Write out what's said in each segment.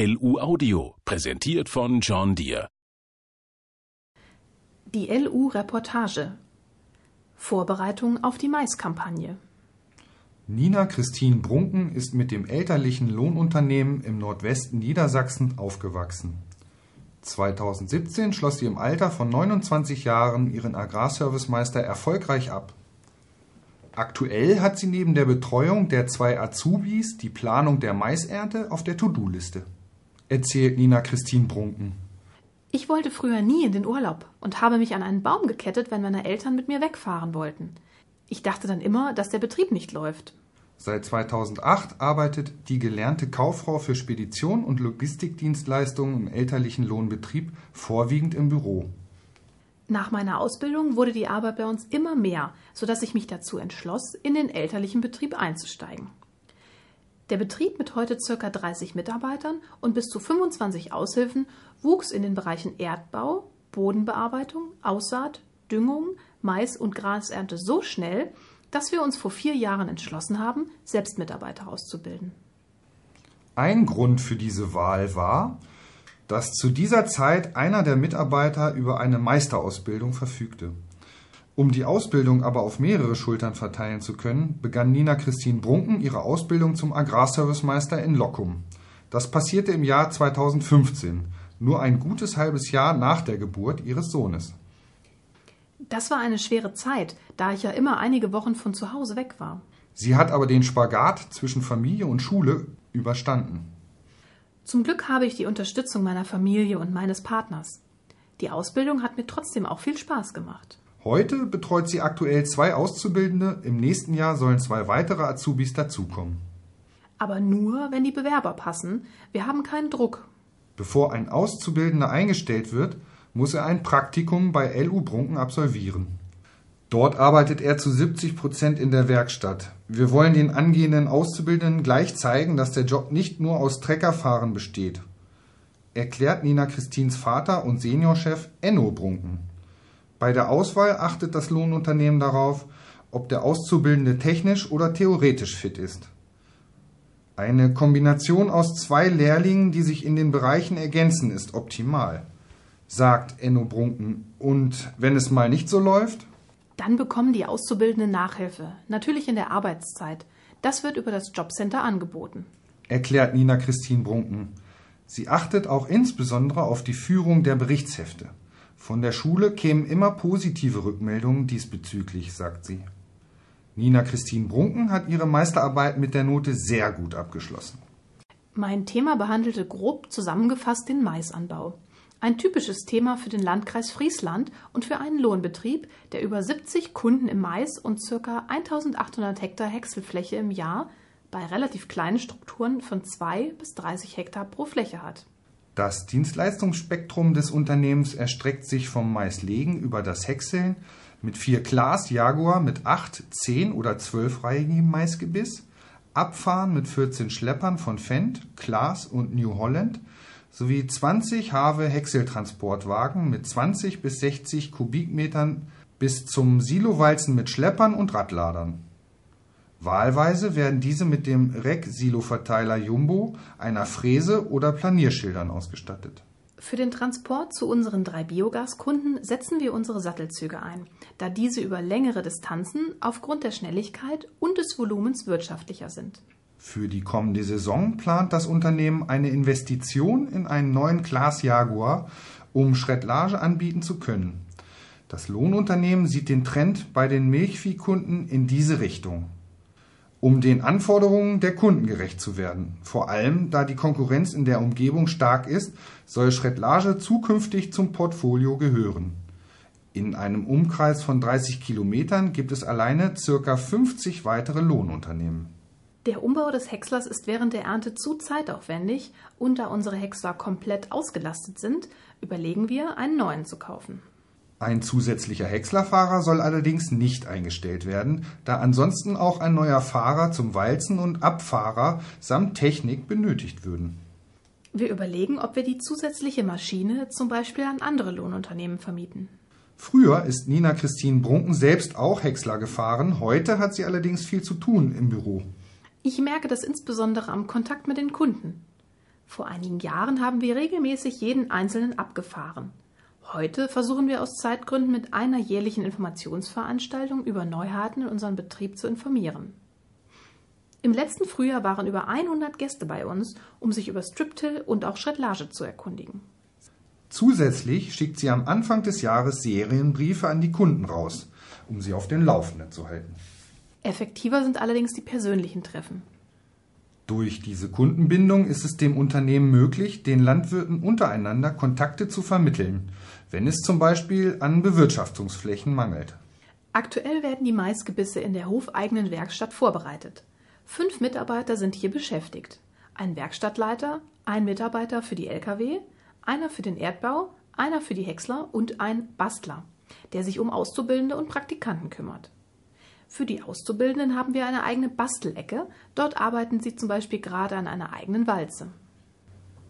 LU Audio, präsentiert von John Deere. Die LU Reportage. Vorbereitung auf die Maiskampagne. Nina Christine Brunken ist mit dem elterlichen Lohnunternehmen im Nordwesten Niedersachsen aufgewachsen. 2017 schloss sie im Alter von 29 Jahren ihren Agrarservicemeister erfolgreich ab. Aktuell hat sie neben der Betreuung der zwei Azubis die Planung der Maisernte auf der To-Do-Liste, erzählt Nina Christine Brunken. Ich wollte früher nie in den Urlaub und habe mich an einen Baum gekettet, wenn meine Eltern mit mir wegfahren wollten. Ich dachte dann immer, dass der Betrieb nicht läuft. Seit 2008 arbeitet die gelernte Kauffrau für Spedition und Logistikdienstleistungen im elterlichen Lohnbetrieb vorwiegend im Büro. Nach meiner Ausbildung wurde die Arbeit bei uns immer mehr, sodass ich mich dazu entschloss, in den elterlichen Betrieb einzusteigen. Der Betrieb mit heute ca. 30 Mitarbeitern und bis zu 25 Aushilfen wuchs in den Bereichen Erdbau, Bodenbearbeitung, Aussaat, Düngung, Mais und Grasernte so schnell, dass wir uns vor vier Jahren entschlossen haben, selbst Mitarbeiter auszubilden. Ein Grund für diese Wahl war, dass zu dieser Zeit einer der Mitarbeiter über eine Meisterausbildung verfügte. Um die Ausbildung aber auf mehrere Schultern verteilen zu können, begann Nina Christine Brunken ihre Ausbildung zum Agrarservicemeister in Lockum. Das passierte im Jahr 2015, nur ein gutes halbes Jahr nach der Geburt ihres Sohnes. Das war eine schwere Zeit, da ich ja immer einige Wochen von zu Hause weg war. Sie hat aber den Spagat zwischen Familie und Schule überstanden. Zum Glück habe ich die Unterstützung meiner Familie und meines Partners. Die Ausbildung hat mir trotzdem auch viel Spaß gemacht. Heute betreut sie aktuell zwei Auszubildende, im nächsten Jahr sollen zwei weitere Azubis dazukommen. Aber nur, wenn die Bewerber passen. Wir haben keinen Druck. Bevor ein Auszubildender eingestellt wird, muss er ein Praktikum bei LU Brunken absolvieren. Dort arbeitet er zu 70 Prozent in der Werkstatt. Wir wollen den angehenden Auszubildenden gleich zeigen, dass der Job nicht nur aus Treckerfahren besteht, erklärt Nina Christins Vater und Seniorchef Enno Brunken. Bei der Auswahl achtet das Lohnunternehmen darauf, ob der Auszubildende technisch oder theoretisch fit ist. Eine Kombination aus zwei Lehrlingen, die sich in den Bereichen ergänzen, ist optimal sagt Enno Brunken. Und wenn es mal nicht so läuft? Dann bekommen die Auszubildenden Nachhilfe, natürlich in der Arbeitszeit. Das wird über das Jobcenter angeboten. Erklärt Nina Christine Brunken. Sie achtet auch insbesondere auf die Führung der Berichtshefte. Von der Schule kämen immer positive Rückmeldungen diesbezüglich, sagt sie. Nina Christine Brunken hat ihre Meisterarbeit mit der Note sehr gut abgeschlossen. Mein Thema behandelte grob zusammengefasst den Maisanbau. Ein typisches Thema für den Landkreis Friesland und für einen Lohnbetrieb, der über 70 Kunden im Mais und ca. 1800 Hektar Häckselfläche im Jahr bei relativ kleinen Strukturen von 2 bis 30 Hektar pro Fläche hat. Das Dienstleistungsspektrum des Unternehmens erstreckt sich vom Maislegen über das Häckseln mit vier Glas Jaguar mit 8, 10 oder 12-reihigem Maisgebiss, Abfahren mit 14 Schleppern von Fendt, Klaas und New Holland – sowie 20 Have-Häckseltransportwagen mit 20 bis 60 Kubikmetern bis zum Silowalzen mit Schleppern und Radladern. Wahlweise werden diese mit dem Reck-Siloverteiler Jumbo, einer Fräse oder Planierschildern ausgestattet. Für den Transport zu unseren drei Biogaskunden setzen wir unsere Sattelzüge ein, da diese über längere Distanzen aufgrund der Schnelligkeit und des Volumens wirtschaftlicher sind. Für die kommende Saison plant das Unternehmen eine Investition in einen neuen Class Jaguar, um Schredlage anbieten zu können. Das Lohnunternehmen sieht den Trend bei den Milchviehkunden in diese Richtung. Um den Anforderungen der Kunden gerecht zu werden, vor allem da die Konkurrenz in der Umgebung stark ist, soll Schredlage zukünftig zum Portfolio gehören. In einem Umkreis von 30 Kilometern gibt es alleine circa 50 weitere Lohnunternehmen. Der Umbau des Häckslers ist während der Ernte zu zeitaufwendig und da unsere Häcksler komplett ausgelastet sind, überlegen wir, einen neuen zu kaufen. Ein zusätzlicher Häckslerfahrer soll allerdings nicht eingestellt werden, da ansonsten auch ein neuer Fahrer zum Walzen und Abfahrer samt Technik benötigt würden. Wir überlegen, ob wir die zusätzliche Maschine zum Beispiel an andere Lohnunternehmen vermieten. Früher ist Nina Christine Brunken selbst auch Häcksler gefahren, heute hat sie allerdings viel zu tun im Büro. Ich merke das insbesondere am Kontakt mit den Kunden. Vor einigen Jahren haben wir regelmäßig jeden einzelnen abgefahren. Heute versuchen wir aus Zeitgründen mit einer jährlichen Informationsveranstaltung über Neuheiten in unserem Betrieb zu informieren. Im letzten Frühjahr waren über 100 Gäste bei uns, um sich über Striptill und auch Schrettlage zu erkundigen. Zusätzlich schickt sie am Anfang des Jahres Serienbriefe an die Kunden raus, um sie auf den Laufenden zu halten. Effektiver sind allerdings die persönlichen Treffen. Durch diese Kundenbindung ist es dem Unternehmen möglich, den Landwirten untereinander Kontakte zu vermitteln, wenn es zum Beispiel an Bewirtschaftungsflächen mangelt. Aktuell werden die Maisgebisse in der hofeigenen Werkstatt vorbereitet. Fünf Mitarbeiter sind hier beschäftigt. Ein Werkstattleiter, ein Mitarbeiter für die Lkw, einer für den Erdbau, einer für die Häcksler und ein Bastler, der sich um Auszubildende und Praktikanten kümmert. Für die Auszubildenden haben wir eine eigene Bastelecke. Dort arbeiten sie zum Beispiel gerade an einer eigenen Walze.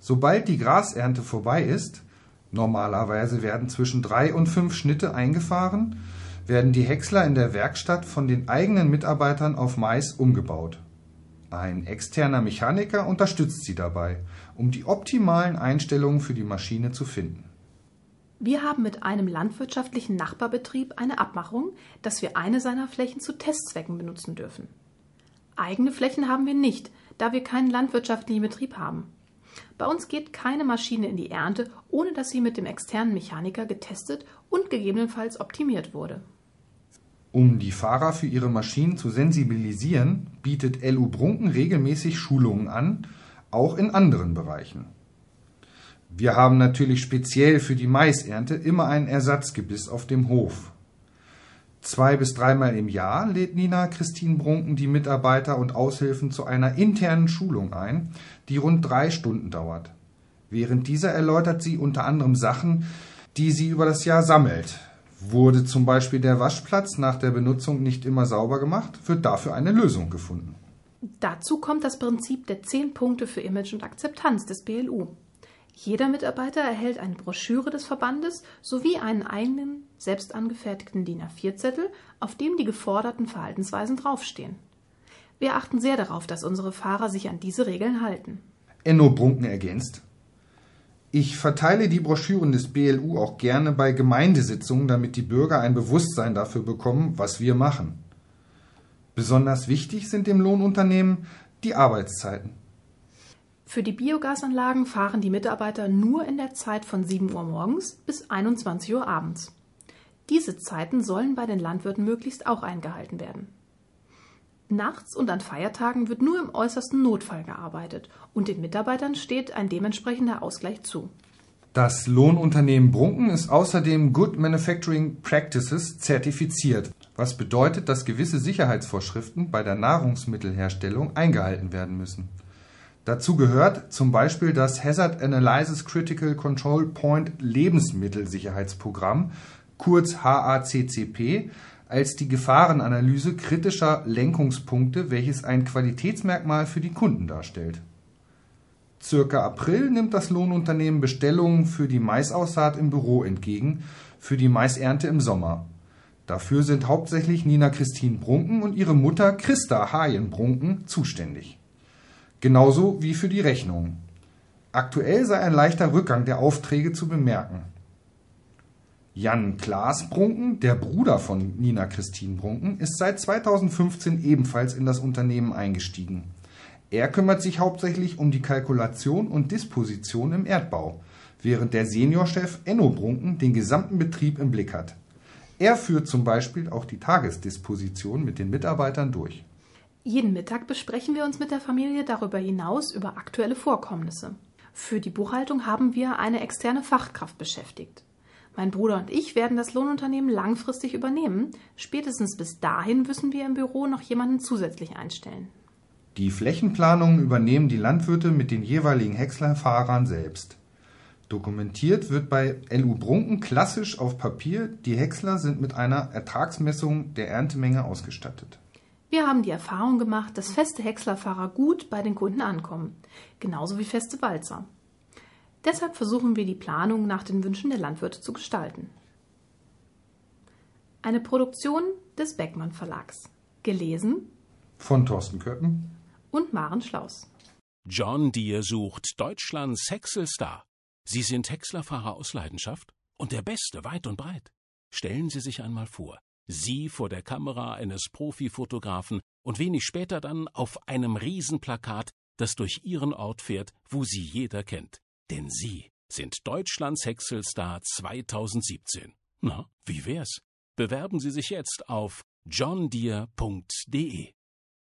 Sobald die Grasernte vorbei ist, normalerweise werden zwischen drei und fünf Schnitte eingefahren, werden die Häcksler in der Werkstatt von den eigenen Mitarbeitern auf Mais umgebaut. Ein externer Mechaniker unterstützt sie dabei, um die optimalen Einstellungen für die Maschine zu finden. Wir haben mit einem landwirtschaftlichen Nachbarbetrieb eine Abmachung, dass wir eine seiner Flächen zu Testzwecken benutzen dürfen. Eigene Flächen haben wir nicht, da wir keinen landwirtschaftlichen Betrieb haben. Bei uns geht keine Maschine in die Ernte, ohne dass sie mit dem externen Mechaniker getestet und gegebenenfalls optimiert wurde. Um die Fahrer für ihre Maschinen zu sensibilisieren, bietet LU Brunken regelmäßig Schulungen an, auch in anderen Bereichen. Wir haben natürlich speziell für die Maisernte immer ein Ersatzgebiss auf dem Hof. Zwei bis dreimal im Jahr lädt Nina Christine Brunken die Mitarbeiter und Aushilfen zu einer internen Schulung ein, die rund drei Stunden dauert. Während dieser erläutert sie unter anderem Sachen, die sie über das Jahr sammelt. Wurde zum Beispiel der Waschplatz nach der Benutzung nicht immer sauber gemacht, wird dafür eine Lösung gefunden. Dazu kommt das Prinzip der zehn Punkte für Image und Akzeptanz des BLU. Jeder Mitarbeiter erhält eine Broschüre des Verbandes sowie einen eigenen, selbst angefertigten DIN A4-Zettel, auf dem die geforderten Verhaltensweisen draufstehen. Wir achten sehr darauf, dass unsere Fahrer sich an diese Regeln halten. Enno Brunken ergänzt. Ich verteile die Broschüren des BLU auch gerne bei Gemeindesitzungen, damit die Bürger ein Bewusstsein dafür bekommen, was wir machen. Besonders wichtig sind dem Lohnunternehmen die Arbeitszeiten. Für die Biogasanlagen fahren die Mitarbeiter nur in der Zeit von 7 Uhr morgens bis 21 Uhr abends. Diese Zeiten sollen bei den Landwirten möglichst auch eingehalten werden. Nachts und an Feiertagen wird nur im äußersten Notfall gearbeitet und den Mitarbeitern steht ein dementsprechender Ausgleich zu. Das Lohnunternehmen Brunken ist außerdem Good Manufacturing Practices zertifiziert, was bedeutet, dass gewisse Sicherheitsvorschriften bei der Nahrungsmittelherstellung eingehalten werden müssen. Dazu gehört zum Beispiel das Hazard Analysis Critical Control Point Lebensmittelsicherheitsprogramm, kurz HACCP, als die Gefahrenanalyse kritischer Lenkungspunkte, welches ein Qualitätsmerkmal für die Kunden darstellt. Circa April nimmt das Lohnunternehmen Bestellungen für die Maisaussaat im Büro entgegen, für die Maisernte im Sommer. Dafür sind hauptsächlich Nina Christine Brunken und ihre Mutter Christa Hayen Brunken zuständig. Genauso wie für die Rechnungen. Aktuell sei ein leichter Rückgang der Aufträge zu bemerken. Jan Klaas Brunken, der Bruder von Nina Christine Brunken, ist seit 2015 ebenfalls in das Unternehmen eingestiegen. Er kümmert sich hauptsächlich um die Kalkulation und Disposition im Erdbau, während der Seniorchef Enno Brunken den gesamten Betrieb im Blick hat. Er führt zum Beispiel auch die Tagesdisposition mit den Mitarbeitern durch. Jeden Mittag besprechen wir uns mit der Familie darüber hinaus über aktuelle Vorkommnisse. Für die Buchhaltung haben wir eine externe Fachkraft beschäftigt. Mein Bruder und ich werden das Lohnunternehmen langfristig übernehmen. Spätestens bis dahin müssen wir im Büro noch jemanden zusätzlich einstellen. Die Flächenplanungen übernehmen die Landwirte mit den jeweiligen Häckslerfahrern selbst. Dokumentiert wird bei LU Brunken klassisch auf Papier, die Häcksler sind mit einer Ertragsmessung der Erntemenge ausgestattet. Wir haben die Erfahrung gemacht, dass feste Häckslerfahrer gut bei den Kunden ankommen, genauso wie feste Walzer. Deshalb versuchen wir die Planung nach den Wünschen der Landwirte zu gestalten. Eine Produktion des Beckmann Verlags. Gelesen von Thorsten Köppen und Maren Schlaus. John Deere sucht Deutschlands Häckselstar. Sie sind Häckslerfahrer aus Leidenschaft und der Beste weit und breit. Stellen Sie sich einmal vor, Sie vor der Kamera eines Profifotografen und wenig später dann auf einem Riesenplakat, das durch Ihren Ort fährt, wo Sie jeder kennt. Denn Sie sind Deutschlands Häckselstar 2017. Na, wie wär's? Bewerben Sie sich jetzt auf johndeere.de.